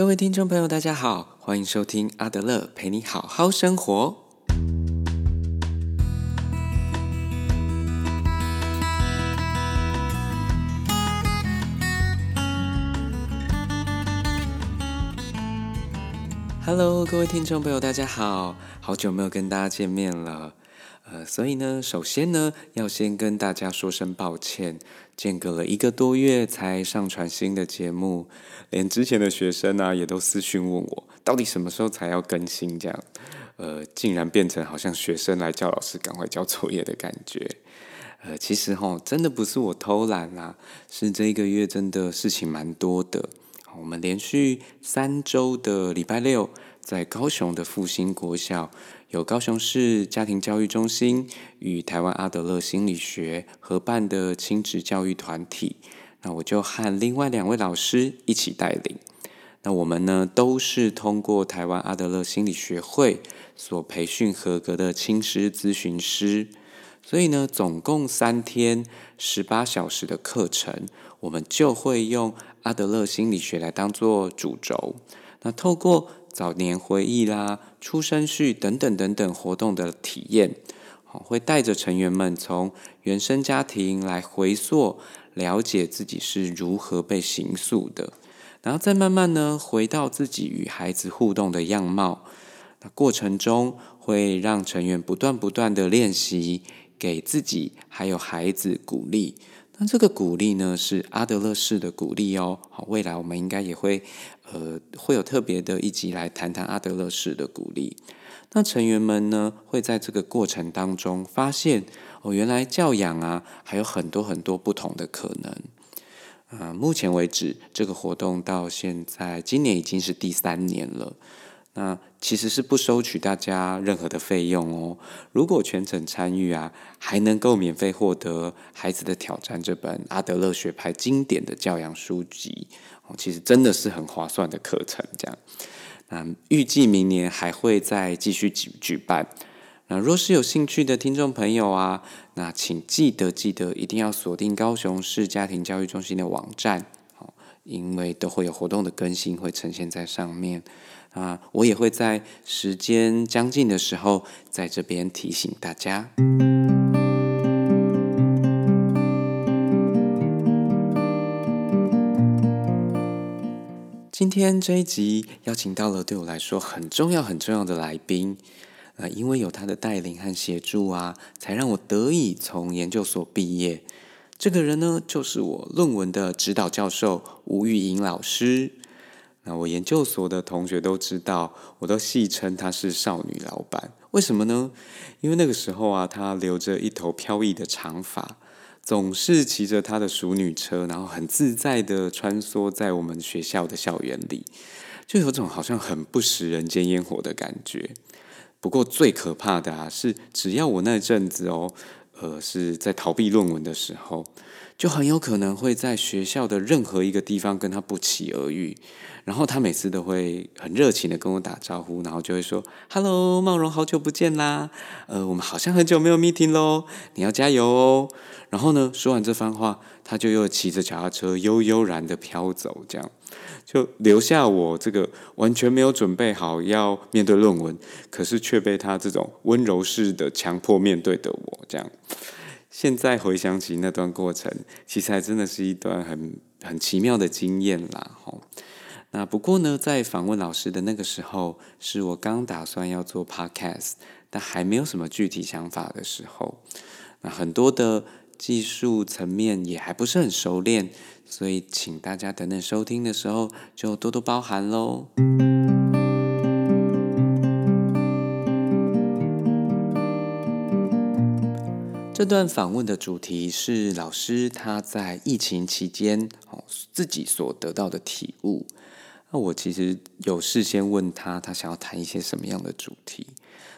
各位听众朋友，大家好，欢迎收听阿德勒陪你好好生活。Hello，各位听众朋友，大家好，好久没有跟大家见面了。呃，所以呢，首先呢，要先跟大家说声抱歉，间隔了一个多月才上传新的节目，连之前的学生呢也都私讯问我，到底什么时候才要更新？这样，呃，竟然变成好像学生来叫老师赶快交作业的感觉。呃，其实哈，真的不是我偷懒啦，是这个月真的事情蛮多的。我们连续三周的礼拜六，在高雄的复兴国小。有高雄市家庭教育中心与台湾阿德勒心理学合办的亲子教育团体，那我就和另外两位老师一起带领。那我们呢，都是通过台湾阿德勒心理学会所培训合格的亲师咨询师，所以呢，总共三天十八小时的课程，我们就会用阿德勒心理学来当做主轴。那透过早年回忆啦、出生序等等等等活动的体验，会带着成员们从原生家庭来回溯，了解自己是如何被形塑的，然后再慢慢呢回到自己与孩子互动的样貌。那过程中会让成员不断不断的练习，给自己还有孩子鼓励。那这个鼓励呢，是阿德勒式的鼓励哦。好，未来我们应该也会。呃，会有特别的一集来谈谈阿德勒式的鼓励。那成员们呢，会在这个过程当中发现，哦，原来教养啊，还有很多很多不同的可能。啊，目前为止，这个活动到现在，今年已经是第三年了。那其实是不收取大家任何的费用哦。如果全程参与啊，还能够免费获得《孩子的挑战》这本阿德勒学派经典的教养书籍。其实真的是很划算的课程，这样。那预计明年还会再继续举举办。那若是有兴趣的听众朋友啊，那请记得记得一定要锁定高雄市家庭教育中心的网站，哦，因为都会有活动的更新会呈现在上面。啊，我也会在时间将近的时候，在这边提醒大家。今天这一集邀请到了对我来说很重要、很重要的来宾，呃，因为有他的带领和协助啊，才让我得以从研究所毕业。这个人呢，就是我论文的指导教授吴玉莹老师。那我研究所的同学都知道，我都戏称她是少女老板。为什么呢？因为那个时候啊，她留着一头飘逸的长发。总是骑着他的熟女车，然后很自在的穿梭在我们学校的校园里，就有种好像很不食人间烟火的感觉。不过最可怕的啊，是只要我那阵子哦，呃，是在逃避论文的时候。就很有可能会在学校的任何一个地方跟他不期而遇，然后他每次都会很热情的跟我打招呼，然后就会说：“Hello，茂荣，好久不见啦！呃，我们好像很久没有 meeting 喽，你要加油哦。”然后呢，说完这番话，他就又骑着脚踏车悠悠然的飘走，这样就留下我这个完全没有准备好要面对论文，可是却被他这种温柔式的强迫面对的我，这样。现在回想起那段过程，其实还真的是一段很很奇妙的经验啦。吼，那不过呢，在访问老师的那个时候，是我刚打算要做 podcast，但还没有什么具体想法的时候，那很多的技术层面也还不是很熟练，所以请大家等等收听的时候就多多包涵喽。这段访问的主题是老师他在疫情期间哦自己所得到的体悟。那我其实有事先问他，他想要谈一些什么样的主题？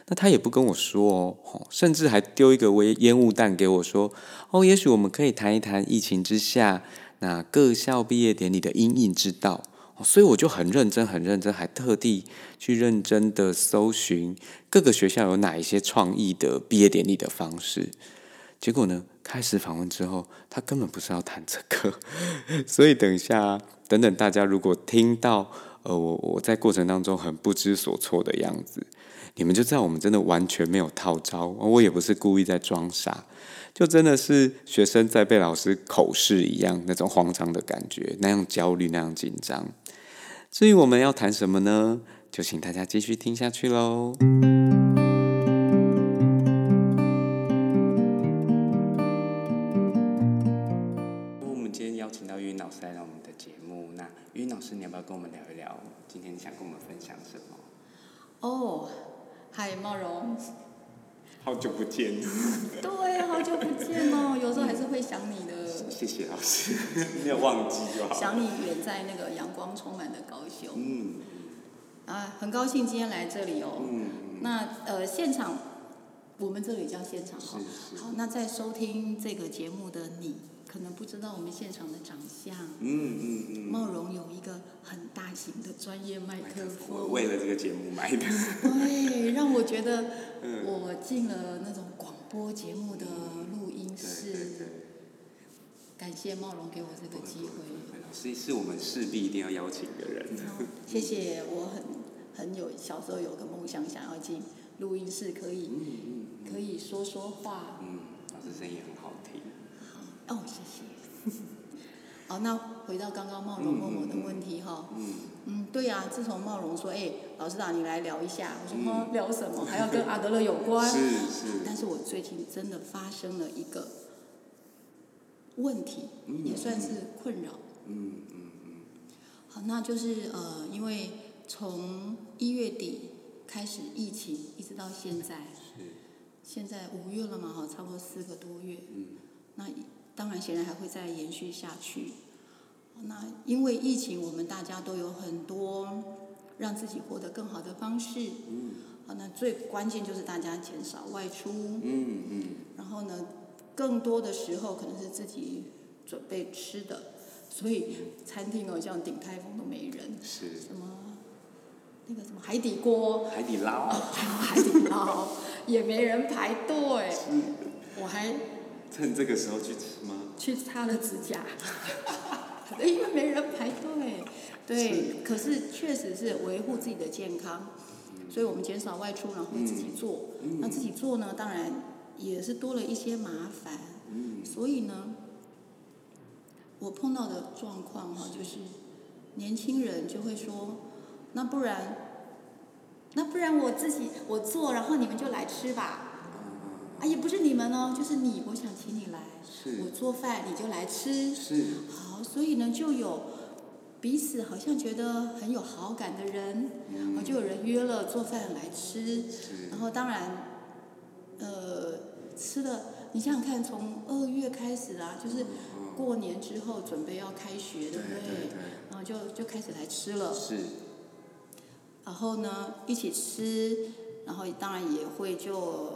那他也不跟我说哦，甚至还丢一个微烟雾弹给我说哦，也许我们可以谈一谈疫情之下那各校毕业典礼的因应之道。所以我就很认真，很认真，还特地去认真的搜寻各个学校有哪一些创意的毕业典礼的方式。结果呢？开始访问之后，他根本不是要谈这个，所以等一下，等等大家如果听到呃，我我在过程当中很不知所措的样子，你们就知道我们真的完全没有套招，我也不是故意在装傻，就真的是学生在被老师口试一样那种慌张的感觉，那样焦虑，那样紧张。至于我们要谈什么呢？就请大家继续听下去喽。我们今天邀请到云老师来到我们的节目，那云老师，你要不要跟我们聊一聊？今天你想跟我们分享什么？哦，嗨，茂荣。好久不见。对，好久不见哦，有时候还是会想你的。谢谢老师，没有忘记就好。想你远在那个阳光充满的高雄。嗯。啊，很高兴今天来这里哦。嗯。那呃，现场，我们这里叫现场哈。好，那在收听这个节目的你。可能不知道我们现场的长相。嗯嗯嗯。茂荣有一个很大型的专业麦克风。为了这个节目买的。对，让我觉得我进了那种广播节目的录音室。对对对。感谢茂荣给我这个机会。是是我们势必一定要邀请的人。谢谢，我很很有小时候有个梦想，想要进录音室，可以可以说说话。嗯，老师声音很好听。哦，谢谢。好，那回到刚刚茂荣问我的问题哈。嗯。嗯，对呀，自从茂荣说：“哎，老师长，你来聊一下。”我说：“聊什么？还要跟阿德勒有关？”是是。但是我最近真的发生了一个问题，也算是困扰。嗯嗯嗯。好，那就是呃，因为从一月底开始疫情，一直到现在，是。现在五月了嘛？哈，差不多四个多月。嗯。那。当然，显然还会再延续下去。那因为疫情，我们大家都有很多让自己活得更好的方式。嗯。啊，那最关键就是大家减少外出。嗯嗯。然后呢，更多的时候可能是自己准备吃的，所以餐厅哦，像顶泰丰都没人。是。什么？那个什么海底锅？海底捞。海底捞 也没人排队。我还。趁这个时候去吃吗？去擦了指甲，因为没人排队。对，可是确实是维护自己的健康，所以我们减少外出，然后自己做。那自己做呢，当然也是多了一些麻烦。所以呢，我碰到的状况哈，就是年轻人就会说：“那不然，那不然我自己我做，然后你们就来吃吧。”啊，也不是你们哦，就是你，我想请你来，我做饭你就来吃，是好，所以呢就有彼此好像觉得很有好感的人，我就有人约了做饭来吃，然后当然，呃，吃的，你想想看，从二月开始啊，就是过年之后准备要开学，对不对？然后就就开始来吃了，是，然后呢一起吃，然后当然也会就。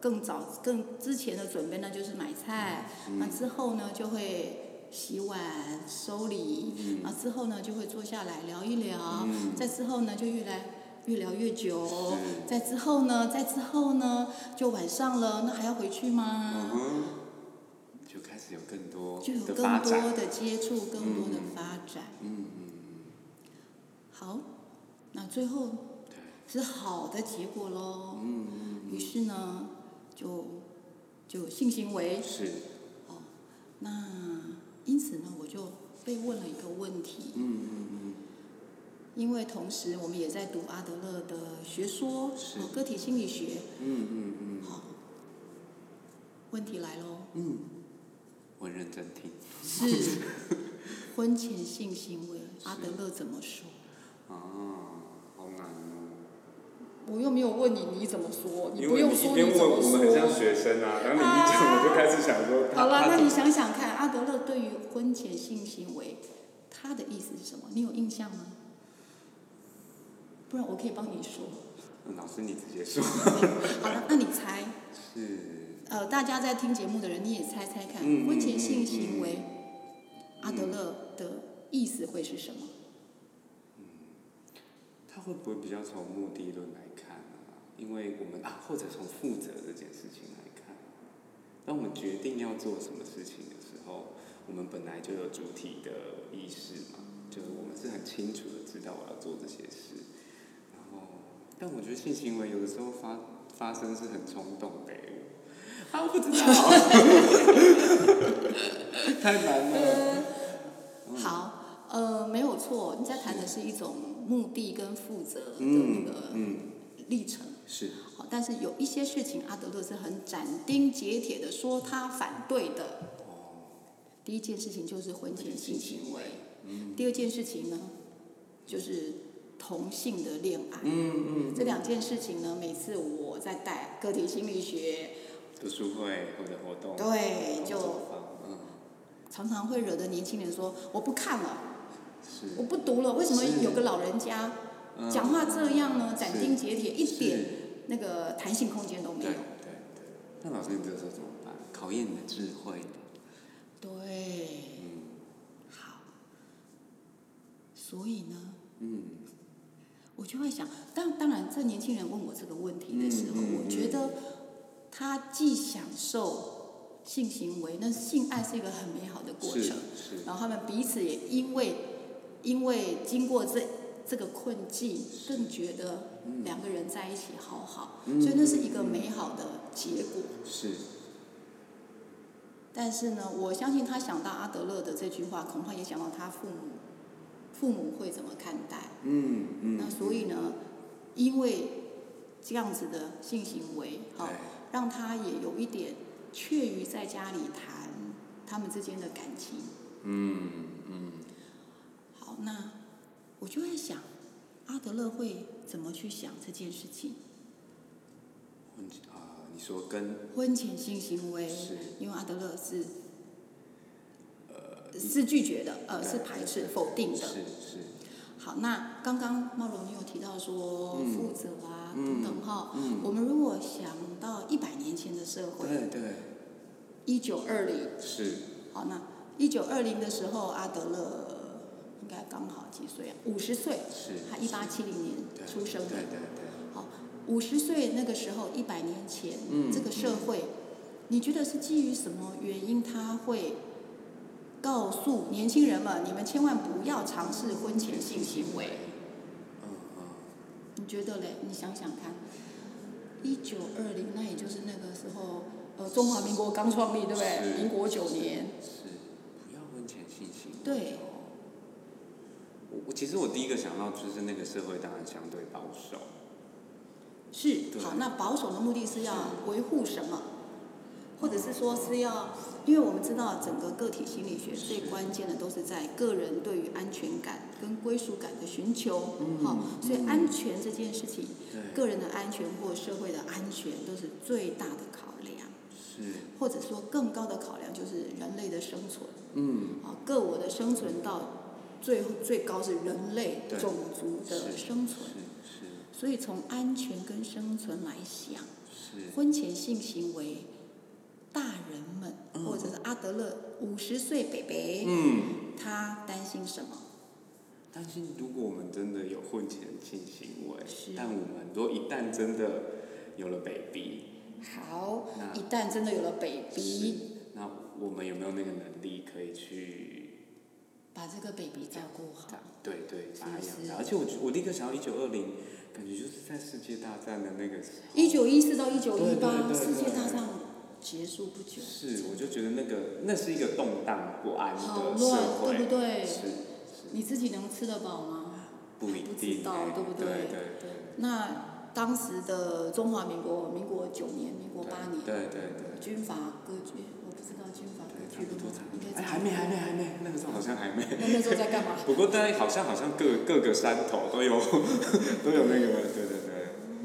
更早、更之前的准备呢，就是买菜。那之后呢，就会洗碗、收礼。那之后呢，就会坐下来聊一聊。再之后呢，就越来越聊越久。再之后呢，再之后呢，就晚上了，那还要回去吗？就开始有更多就有更多的接触，更多的发展。嗯嗯好，那最后是好的结果喽。嗯嗯。于是呢。就就性行为是哦，那因此呢，我就被问了一个问题。嗯嗯嗯。因为同时我们也在读阿德勒的学说，是个体心理学。嗯嗯嗯。好，问题来喽。嗯。我认真听。是婚前性行为，阿德勒怎么说？啊，好难哦。我又没有问你，你怎么说？你不用说你怎么说。我们很像学生啊，然后你一讲，我就开始想说。好了，那你想想看，阿德勒对于婚前性行为，他的意思是什么？你有印象吗？不然我可以帮你说。老师，你直接说。好了，那你猜。是。呃，大家在听节目的人，你也猜猜看，婚前性行为，阿德勒的意思会是什么？会不会比较从目的论来看啊？因为我们啊，或者从负责这件事情来看，当我们决定要做什么事情的时候，我们本来就有主体的意识嘛。就是我们是很清楚的知道我要做这些事，然后，但我觉得性行为有的时候发发生是很冲动的，啊，我不知道，太难了。好，呃，没有错，你在谈的是一种目的跟负责的那嗯个嗯，历程。是，好，但是有一些事情，阿德勒是很斩钉截铁的说他反对的。第一件事情就是婚前性行为，嗯第二件事情呢，就是同性的恋爱。嗯嗯，这两件事情呢，每次我在带个体心理学，读书会或者活动，对，就常常会惹得年轻人说我不看了，是，我不读了。为什么有个老人家嗯讲话这样呢？斩钉截铁，一点那个弹性空间都没有。对对，那老师你这时候怎么办？考验你的智慧。对，嗯好。所以呢，嗯我就会想，当当然，这年轻人问我这个问题的时候，嗯嗯我觉得他既享受性行为，那性爱是一个很美好的过程，是，然后他们彼此也因为因为经过这这个困境，更觉得两个人在一起好好，嗯所以那是一个美好的结果。是但是呢，我相信他想到阿德勒的这句话，恐怕也想到他父母，父母会怎么看待。嗯嗯，那所以呢，因为这样子的性行为，好、对让他也有一点怯于在家里谈他们之间的感情。嗯嗯好，那我就在想，阿德勒会怎么去想这件事情？婚啊，你说跟婚前性行为是，因为阿德勒是，呃，是拒绝的，呃，是排斥、否定的。是是，好，那刚刚茂荣你有提到说嗯负责啊、嗯等等哈，嗯我们如果想到一百年前的社会，对对一九二零，是，好，那一九二零的时候，阿德勒应该刚好几岁啊？五十岁，是他一八七零年出生的对。对对，好，五十岁那个时候，一百年前，嗯这个社会，你觉得是基于什么原因，他会告诉年轻人们，你们千万不要尝试婚前性行为？嗯嗯，你觉得嘞？你想想看，一九二零，那也就是那个时候，呃，中华民国刚创立，对不对？民国九年，是，不要婚前性行为。对其实我第一个想到就是那个社会当然相对保守，是好。那保守的目的是要维护什么？或者是说是要，因为我们知道整个个体心理学最关键的都是在个人对于安全感跟归属感的寻求，嗯。好，所以安全这件事情，对，个人的安全或社会的安全都是最大的考量，是，或者说更高的考量就是人类的生存。嗯，啊，个我的生存到最最高是人类对种族的生存，是所以从安全跟生存来想，婚前性行为，大人们、嗯。或者是阿德勒五十岁北北，嗯。他担心什么？担心如果我们真的有婚前性行为是，但我们如果一旦真的有了 baby，好那，一旦真的有了 baby，那我们有没有那个能力可以去，把这个 baby 照顾好，对对，把它养大？而且我我立刻想到一九二零，感觉就是在世界大战的那个时候。一九一四到一九一八，世界大战结束不久，是，我就觉得那个那是一个动荡不安好的社乱，会，对不对？是你自己能吃得饱吗？不一定欸，知道对不对对对对那当时的中华民国，民国九年、民国八年，对对对。军阀割据，我不知道军阀割据了吗？还没，还没，还没，那个时候好像还没。那那时候在干嘛？不过大家好像好像各各个山头都有 都有那个，对对对。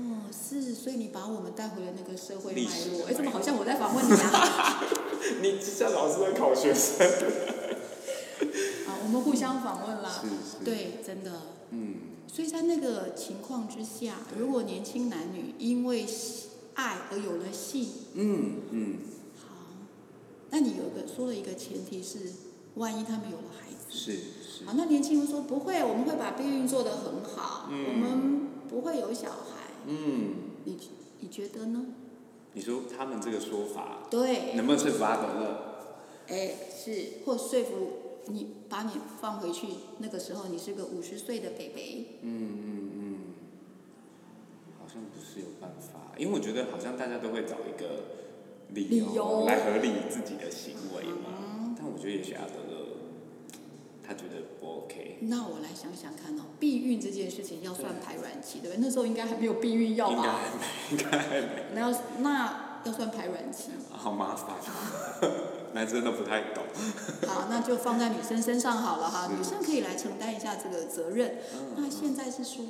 哦，是，所以你把我们带回了那个社会脉络。哎，怎么好像我在访问你啊？你像老师在考学生。啊，我们互相访问啦。是是。。对，真的。嗯，所以在那个情况之下，如果年轻男女因为爱而有了性，嗯嗯，好，那你有个说了一个前提是，万一他们有了孩子，是是。好，。那年轻人说不会，我们会把避孕做得很好，嗯。我们不会有小孩，嗯，你你觉得呢？你说他们这个说法对，能不能说服阿德勒？哎，是或说服你把你放回去，那个时候你是个五十岁的北北，嗯嗯嗯，好像不是有办法，因为我觉得好像大家都会找一个理理由来合理自己的行为嘛。但我觉得也许阿德勒他觉得不 OK，那我来想想看哦，避孕这件事情要算排卵期，对不对？那时候应该还没有避孕药应该吧？还没，应该还没，那要那要算排卵期。好麻烦，男生都不太懂。好，那就放在女生身上好了哈，女生可以来承担一下这个责任。嗯那现在是说，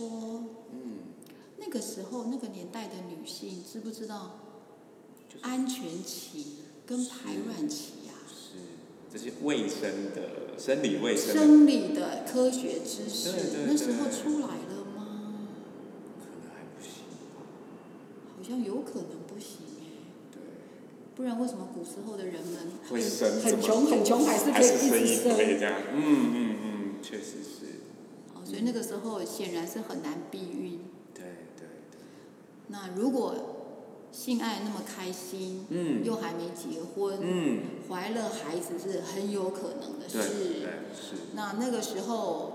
嗯，那个时候那个年代的女性知不知道就是安全期跟排卵期呀、是这些卫生的生理卫生生理的科学知识那时候出来了吗？可能还不行吧？好像有可能不行哎，对，不然为什么古时候的人们会生很穷很穷还是可以一一直生？堆这样，嗯嗯嗯，确实是，哦，所以那个时候显然是很难避孕。对对对，那如果性爱那么开心，嗯又还没结婚，嗯，怀了孩子是很有可能的对事。对是，那那个时候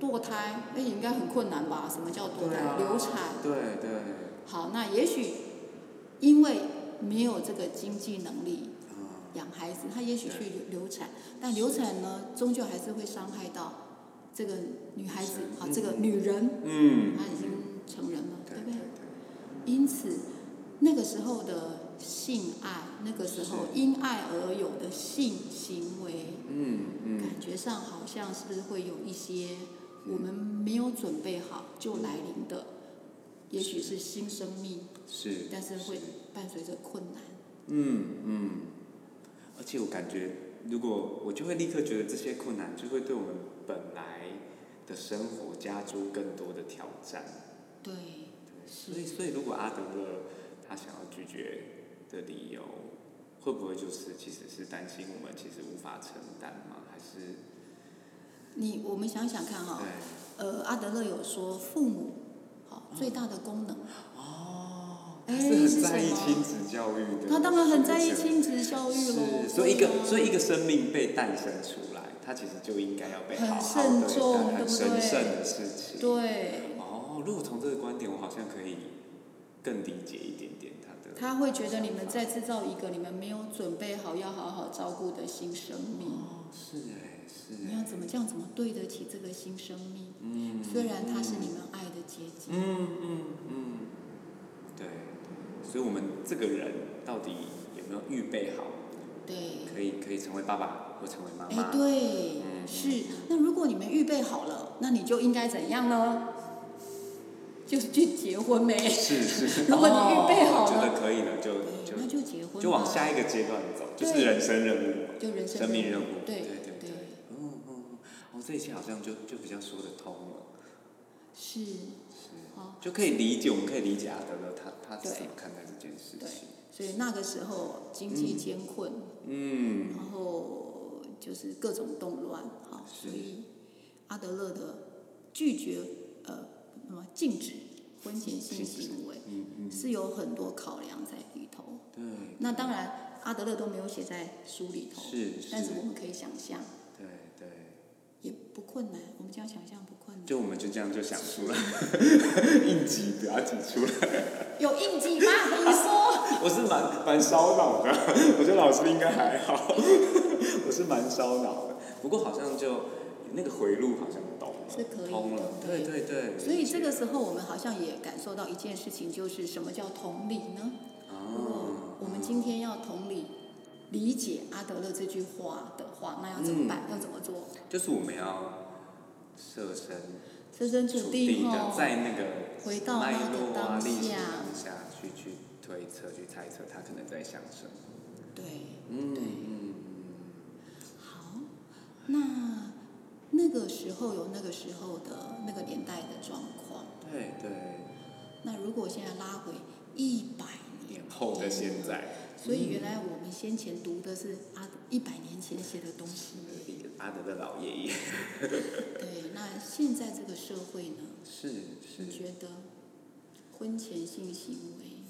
堕胎，那也应该很困难吧？什么叫堕胎？啊流产。对对，好，那也许因为没有这个经济能力啊，养孩子，他也许去流流产，但流产呢，终究还是会伤害到这个女孩子，好，这个女人，嗯，她已经成人了，对对不对？对，因此，那个时候的性爱，那个时候因爱而有的性行为，嗯嗯，感觉上好像是不是会有一些我们没有准备好就来临的，也许是新生命，是，但是会伴随着困难。嗯嗯，而且我感觉，如果我就会立刻觉得这些困难就会对我们本来的生活加诸更多的挑战。对，所以，所以如果阿德勒他想要拒绝的理由，会不会就是其实是担心我们其实无法承担吗？还是你我们想想看哈、对。呃，阿德勒有说父母，好最大的功能，哦，是很在意亲子教育的，他当然很在意亲子教育。喽。是，所以一个啊所以一个生命被诞生出来，他其实就应该要被很好好对慎重待，很对不对？神圣的事情。对，哦，如果从这个观点，我好像可以更理解一点点他的。他会觉得你们在制造一个你们没有准备好要好好照顾的新生命。哦，是哎，是你要哎。怎么这样怎么对得起这个新生命？嗯。虽然他是你们爱的结晶。嗯嗯嗯，对，所以我们这个人到底有没有预备好，对。可以可以成为爸爸或成为妈哎，妈？对，嗯是。那如果你们预备好了，那你就应该怎样呢？就是去结婚呗。是是。如果你预备好了觉得可以了，就就，那就就结婚。就往下一个阶段走，就是人生任务，就人生生命任务。对对对对，嗯嗯嗯，哦，这一切好像就就比较说得通了，是。是，好，就可以理解，我们可以理解阿德勒他他是对怎么看待这件事对情。所以那个时候经济艰困，嗯，然后就是各种动乱，好，所以阿德勒的拒绝呃什么禁止婚前性行为嗯嗯，是有很多考量在里头。对，那当然，阿德勒都没有写在书里头，是是，但是我们可以想象，对对。也不困难。我们这样想象不困难。就我们就这样就想出来，应急不要挤出来。有应急吗？你说。我是蛮蛮烧脑的，我觉得老师应该还好。我是蛮烧脑的，不过好像就那个回路好像懂了，是可以的。对对对对。所以这个时候，我们好像也感受到一件事情，就是什么叫同理呢？哦，我们今天要同理理解阿德勒这句话的话，那要怎么办？要怎么做？就是我们要设身设身处处地的，在那个回到那脉个络啊、当下当下去去推测、去猜测他可能在想什么。对，嗯对嗯好，那那个时候有那个时候的那个年代的状况。嗯，对对。那如果现在拉回一百年年后的现，在，所以原来我们先前读的是阿一百年前写的东西。阿德的老爷爷，对，那现在这个社会呢？是是你觉得婚前性行为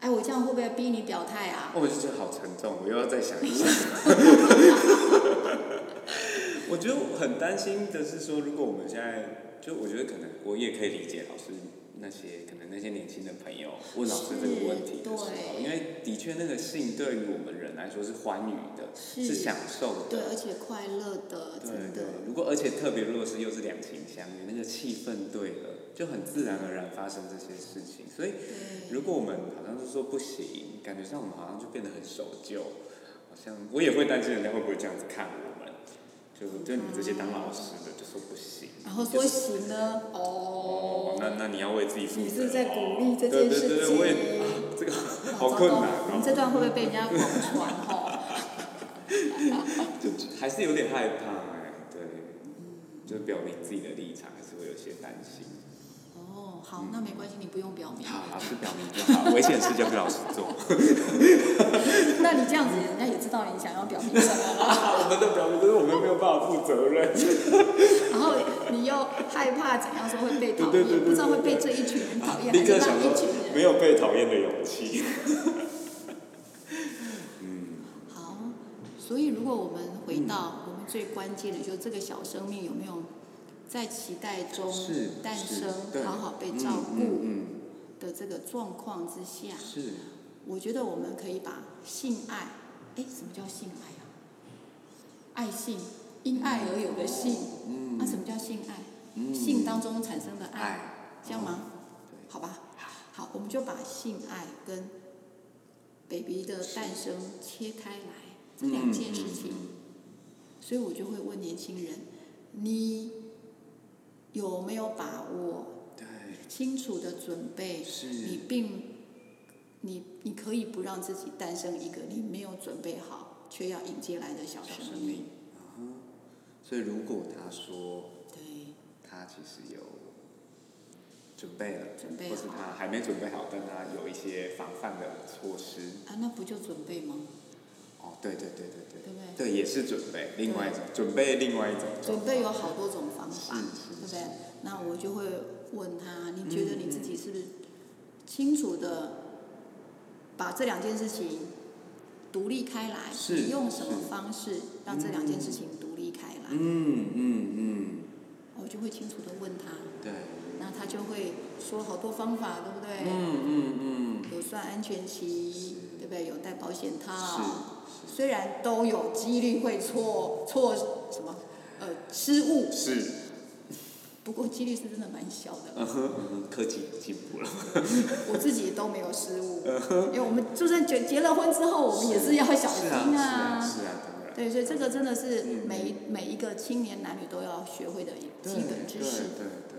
哎，我这样会不会逼你表态啊？我就觉得好沉重，我又要再想一想。我觉得我很担心的是说，如果我们现在，就我觉得可能我也可以理解老师那些可能那些年轻的朋友问老师这个问题的时候，因为的确那个性对于我们人来说是欢愉的，是。是享受的。对，的。而且快乐的，对真对，，如果而且特别如果是又是两情相悦，那个气氛对了，就很自然而然发生这些事情。所以，如果我们好像是说不行，感觉上我们好像就变得很守旧，好像我也会担心人家会不会这样子看我们，就就你们这些当老师的就说不行，然后说行呢，哦哦，，那那你要为自己负责、哦。你是在鼓励这对件事对对对，我也、啊、这个好困难哦。你这哦，段会不会被人家广传哦？就还是有点害怕哎，对，就表明自己的立场，还是会有些担心。哦，好，那没关系，你不用表明。好，老师表明就好，危险事交给老师做。那你这样子，人家也知道你想要表明什么了。我们的表明就是我们没有办法负责任。然后你又害怕怎样说会被讨厌，不知道会被这一群人讨厌，还立刻是那想说。没有被讨厌的勇气。嗯好，所以如果我们回到我们最关键的，就是这个小生命有没有在期待中诞生，好好被照顾嗯的这个状况之下我觉得我们可以把性爱，哎，什么叫性爱啊？爱性，因爱而有的性，嗯那什么叫性爱？嗯。性当中产生的爱，爱，这样吗？对。好吧，好，我们就把性爱跟 baby 的诞生切开来，这两件事情。嗯。所以我就会问年轻人，你有没有把握对，清楚的准备？是你并你你可以不让自己诞生一个你没有准备好却要迎接来的小小生命。所以如果他说对，他其实有准备了，准备或是他还没准备好，但他有一些防范的措施。啊，那不就准备吗？哦，对对对对对，对不对？对，也是准备，另外一种准备，另外一种状准备有好多种方法，对不对？那我就会问他，你觉得你自己是不是清楚的把这两件事情独立开来？是你用什么方式让这两件事情独立开来？嗯嗯嗯，我就会清楚的问他，对，那他就会说好多方法，对不对？嗯嗯嗯，有算安全期，对不对？有戴保险套，是虽然都有几率会错错什么呃失误，是，不过几率是真的蛮小的。嗯哼嗯哼，科技进步了，我自己都没有失误，因为我们就算结结了婚之后，我们也是要小心啊。是啊是啊，当然，对，所以这个真的是嗯每一每一个青年男女都要学会的对基本知识。对对对，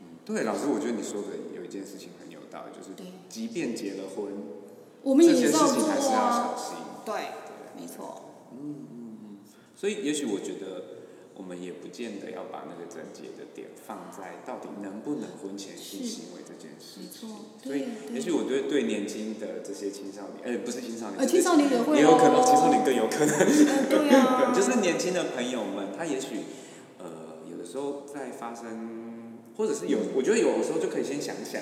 嗯，对，老师，我觉得你说的有一件事情很有道理，就是即便结了婚，我们也照做情还是要啊。小，心。对，没错，嗯嗯嗯。所以，也许我觉得我们也不见得要把那个症结的点放在到底能不能婚前性行为这件事没情。错，所以，也许我觉得对年轻的这些青少年，呃，不是青少年，呃青少年也会也有可能，哦。青少年更有可能。呃对啊，对，就是年轻的朋友们，他也许呃有的时候在发生，或者是有，我觉得有的时候就可以先想想，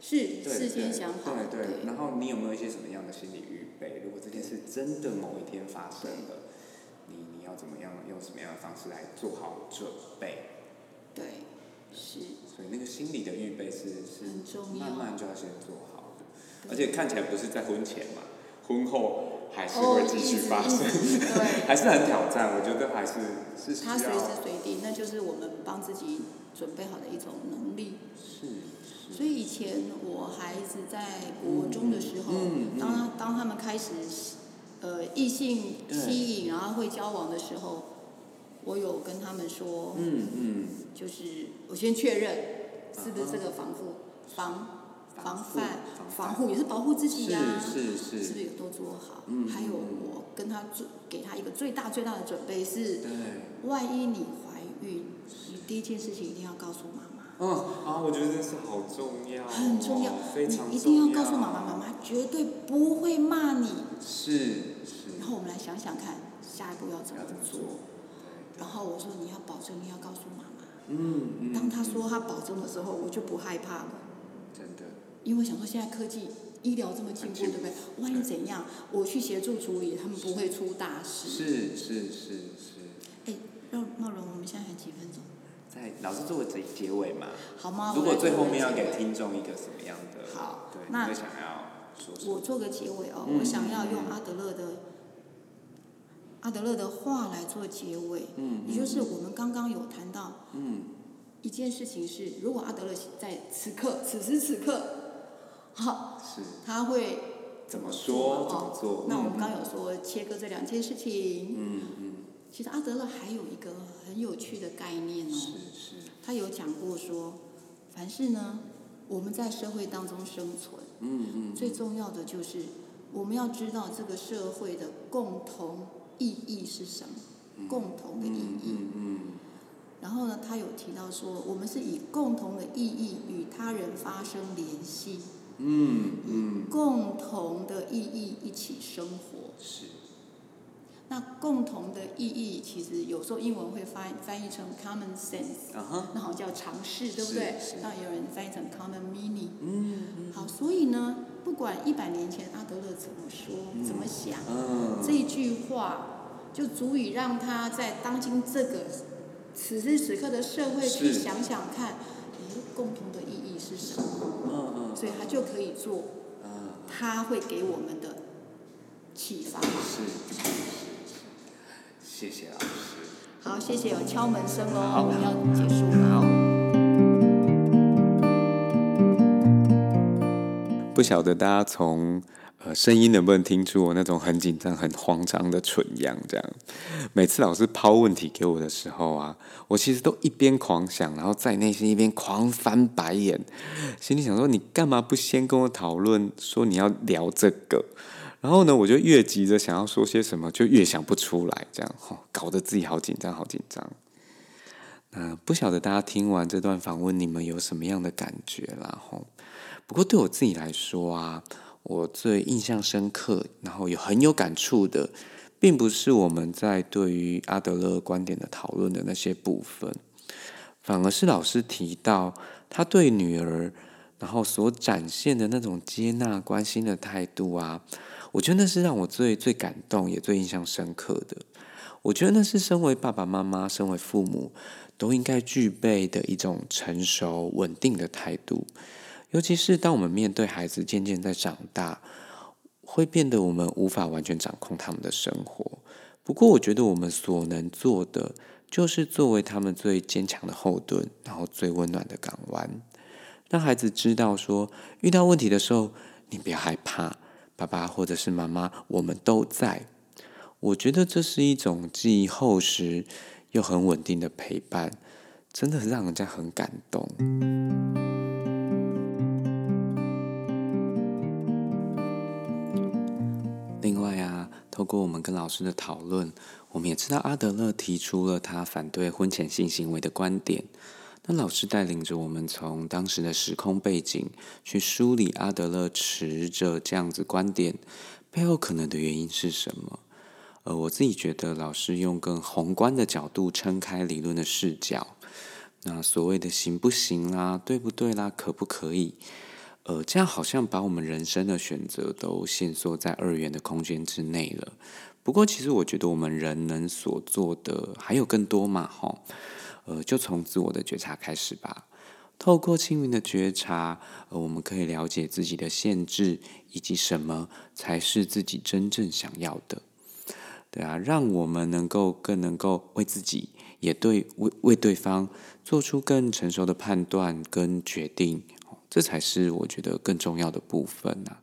是事先想好，对对，然后你有没有一些什么样的心理预备？如果这件事真的某一天发生了，你你要怎么样用什么样的方式来做好准备？对，是，所以那个心理的预备是是慢慢就要先做好的，而且看起来不是在婚前嘛，婚后还是哦会继续发生。还是很挑战。我觉得还是是需他随时随地，那就是我们帮自己准备好的一种能力。所以以前我孩子在国中的时候，嗯嗯当他当他们开始呃异性吸引，然后会交往的时候，我有跟他们说，嗯嗯。就是我先确认是不是这个防护防防范防防护也是保护自己呀、是是是。是不是有都做好？嗯还有嗯。我跟他做给他一个最大最大的准备是，对，万一你怀孕，你第一件事情一定要告诉妈妈。嗯啊，我觉得这是好重要哦，很重要，非常你一定要告诉妈妈，妈妈绝对不会骂你。是是，然后我们来想想看，下一步要怎么做做。然后我说你要保证，你要告诉妈妈。嗯嗯，当他说他保证的时候，我就不害怕了，真的因为想说现在科技医疗这么进步，对不对？万一怎样，我去协助处理，他们不会出大事。是是是是。哎，让茂荣，我们现在还几分钟？在老师做个结结尾嘛？好吗？如果最后面要给听众一个什么样的？好，对，那会想要说什么？我做个结尾哦，嗯我想要用阿德勒的阿德勒的话来做结尾，嗯也就是我们刚刚有谈到嗯一件事情是，如果阿德勒在此刻此时此刻，好，是他会怎么做说怎么哦做？那我们刚刚有说切割这两件事情，嗯嗯其实阿德勒还有一个很有趣的概念哦，是是他有讲过说，凡是呢我们在社会当中生存。嗯嗯最重要的就是我们要知道这个社会的共同意义是什么，共同的意嗯义。嗯嗯然后呢，他有提到说，我们是以共同的意义与他人发生联系，嗯嗯共同的意义一起生活。是那共同的意义其实有时候英文会翻翻译成 common sense，那好像叫常识，对不对？那有人翻译成 common meaning。嗯好，所以呢，不管一百年前阿德勒怎么说、怎么想，嗯这一句话就足以让他在当今这个此时此刻的社会去想想看，诶，共同的意义是什么？嗯嗯所以他就可以做嗯他会给我们的启发。谢谢老师。好，谢谢，有敲门声哦，我们要结束了。不晓得大家从呃声音能不能听出我那种很紧张、很慌张的蠢样？这样，每次老师抛问题给我的时候啊，我其实都一边狂想，然后在内心一边狂翻白眼，心里想说：你干嘛不先跟我讨论，说你要聊这个？然后呢，我就越急着想要说些什么，就越想不出来，这样吼，搞得自己好紧张，好紧张。那不晓得大家听完这段访问，你们有什么样的感觉啦？吼，不过对我自己来说啊，我最印象深刻，然后有很有感触的，并不是我们在对于阿德勒观点的讨论的那些部分，反而是老师提到他对女儿，然后所展现的那种接纳、关心的态度啊，我觉得那是让我最最感动，也最印象深刻的。我觉得那是身为爸爸妈妈、身为父母都应该具备的一种成熟、稳定的态度。尤其是当我们面对孩子渐渐在长大，会变得我们无法完全掌控他们的生活。不过，我觉得我们所能做的，就是作为他们最坚强的后盾，然后最温暖的港湾，让孩子知道说，遇到问题的时候，你不要害怕，爸爸或者是妈妈，我们都在。我觉得这是一种既厚实又很稳定的陪伴，真的让人家很感动。另外啊，透过我们跟老师的讨论，我们也知道阿德勒提出了他反对婚前性行为的观点。那老师带领着我们从当时的时空背景去梳理阿德勒持着这样子观点背后可能的原因是什么。呃，我自己觉得老师用更宏观的角度撑开理论的视角，那所谓的行不行啦、对不对啦、可不可以，呃，这样好像把我们人生的选择都限缩在二元的空间之内了。不过，其实我觉得我们人能所做的还有更多嘛，哈，呃，就从自我的觉察开始吧。透过清明的觉察，呃，我们可以了解自己的限制，以及什么才是自己真正想要的。对啊，让我们能够更能够为自己，也对为为对方做出更成熟的判断跟决定，这才是我觉得更重要的部分呐、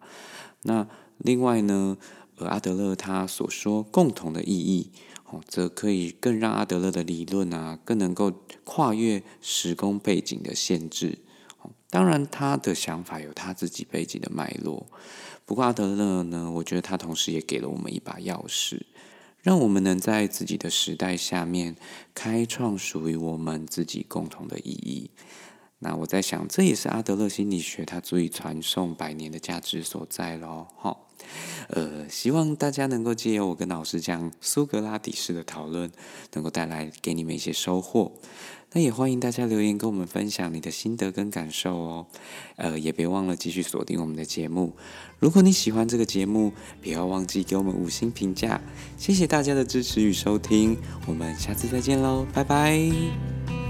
那另外呢，呃，阿德勒他所说共同的意义，哦，则可以更让阿德勒的理论啊，更能够跨越时空背景的限制。哦当然，他的想法有他自己背景的脉络。不过阿德勒呢，我觉得他同时也给了我们一把钥匙，让我们能在自己的时代下面开创属于我们自己共同的意义。那我在想，这也是阿德勒心理学它足以传颂百年的价值所在喽。好，呃，希望大家能够借由我跟老师讲苏格拉底式的讨论，能够带来给你们一些收获。那也欢迎大家留言跟我们分享你的心得跟感受哦。呃，也别忘了继续锁定我们的节目。如果你喜欢这个节目，不要忘记给我们五星评价。谢谢大家的支持与收听，我们下次再见喽，拜拜。